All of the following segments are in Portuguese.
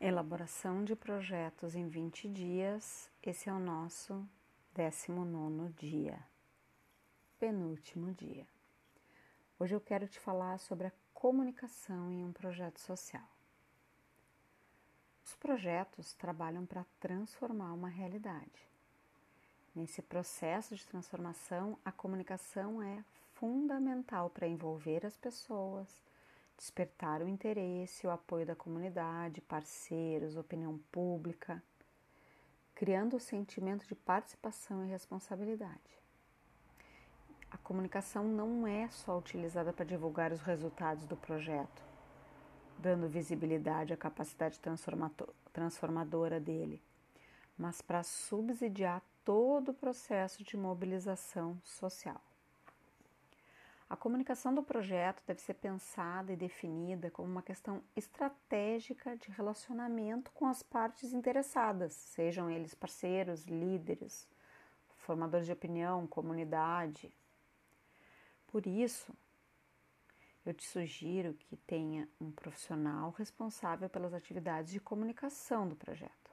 Elaboração de projetos em 20 dias. Esse é o nosso 19 dia, penúltimo dia. Hoje eu quero te falar sobre a comunicação em um projeto social. Os projetos trabalham para transformar uma realidade. Nesse processo de transformação, a comunicação é fundamental para envolver as pessoas, despertar o interesse, o apoio da comunidade, parceiros, opinião pública, criando o sentimento de participação e responsabilidade. A comunicação não é só utilizada para divulgar os resultados do projeto, dando visibilidade à capacidade transformadora dele, mas para subsidiar todo o processo de mobilização social. A comunicação do projeto deve ser pensada e definida como uma questão estratégica de relacionamento com as partes interessadas, sejam eles parceiros, líderes, formadores de opinião, comunidade. Por isso, eu te sugiro que tenha um profissional responsável pelas atividades de comunicação do projeto.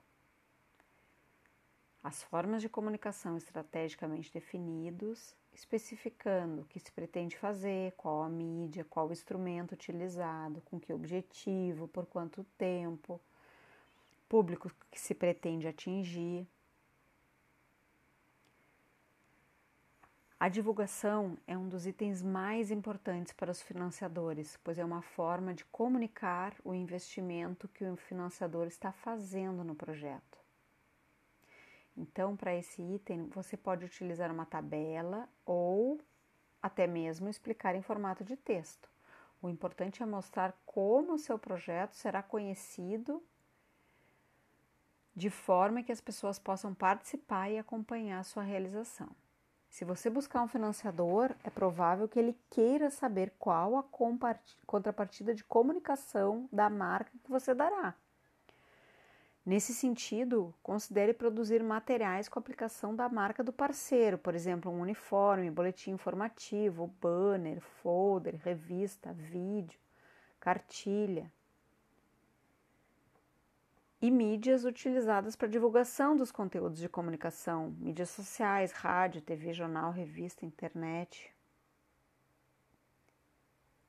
As formas de comunicação estrategicamente definidos especificando o que se pretende fazer, qual a mídia, qual o instrumento utilizado, com que objetivo, por quanto tempo, público que se pretende atingir. A divulgação é um dos itens mais importantes para os financiadores, pois é uma forma de comunicar o investimento que o financiador está fazendo no projeto. Então, para esse item, você pode utilizar uma tabela ou até mesmo explicar em formato de texto. O importante é mostrar como o seu projeto será conhecido de forma que as pessoas possam participar e acompanhar a sua realização. Se você buscar um financiador, é provável que ele queira saber qual a contrapartida de comunicação da marca que você dará. Nesse sentido, considere produzir materiais com aplicação da marca do parceiro, por exemplo, um uniforme, boletim informativo, banner, folder, revista, vídeo, cartilha. E mídias utilizadas para divulgação dos conteúdos de comunicação, mídias sociais, rádio, TV, jornal, revista, internet.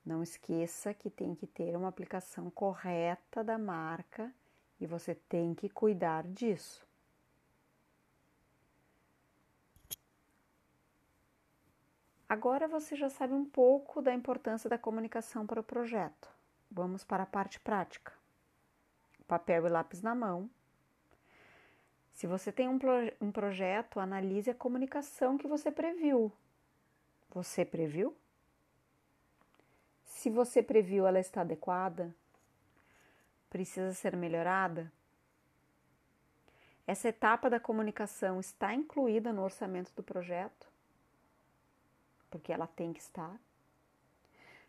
Não esqueça que tem que ter uma aplicação correta da marca e você tem que cuidar disso. Agora você já sabe um pouco da importância da comunicação para o projeto. Vamos para a parte prática. Papel e lápis na mão. Se você tem um, um projeto, analise a comunicação que você previu. Você previu? Se você previu, ela está adequada? Precisa ser melhorada? Essa etapa da comunicação está incluída no orçamento do projeto? Porque ela tem que estar.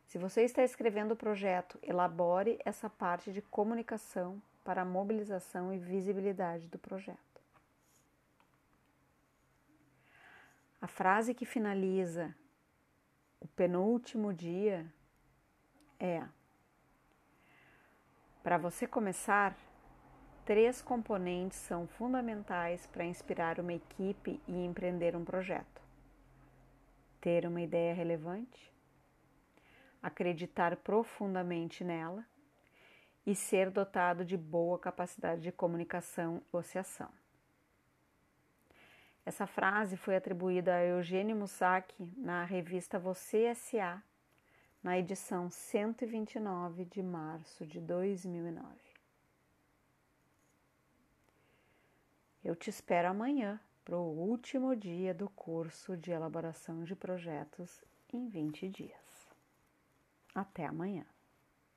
Se você está escrevendo o projeto, elabore essa parte de comunicação para a mobilização e visibilidade do projeto. A frase que finaliza o penúltimo dia é: para você começar, três componentes são fundamentais para inspirar uma equipe e empreender um projeto: ter uma ideia relevante, acreditar profundamente nela e ser dotado de boa capacidade de comunicação e negociação. Essa frase foi atribuída a Eugênio Mussac na revista Você S.A., na edição 129 de março de 2009. Eu te espero amanhã para o último dia do curso de elaboração de projetos em 20 dias. Até amanhã.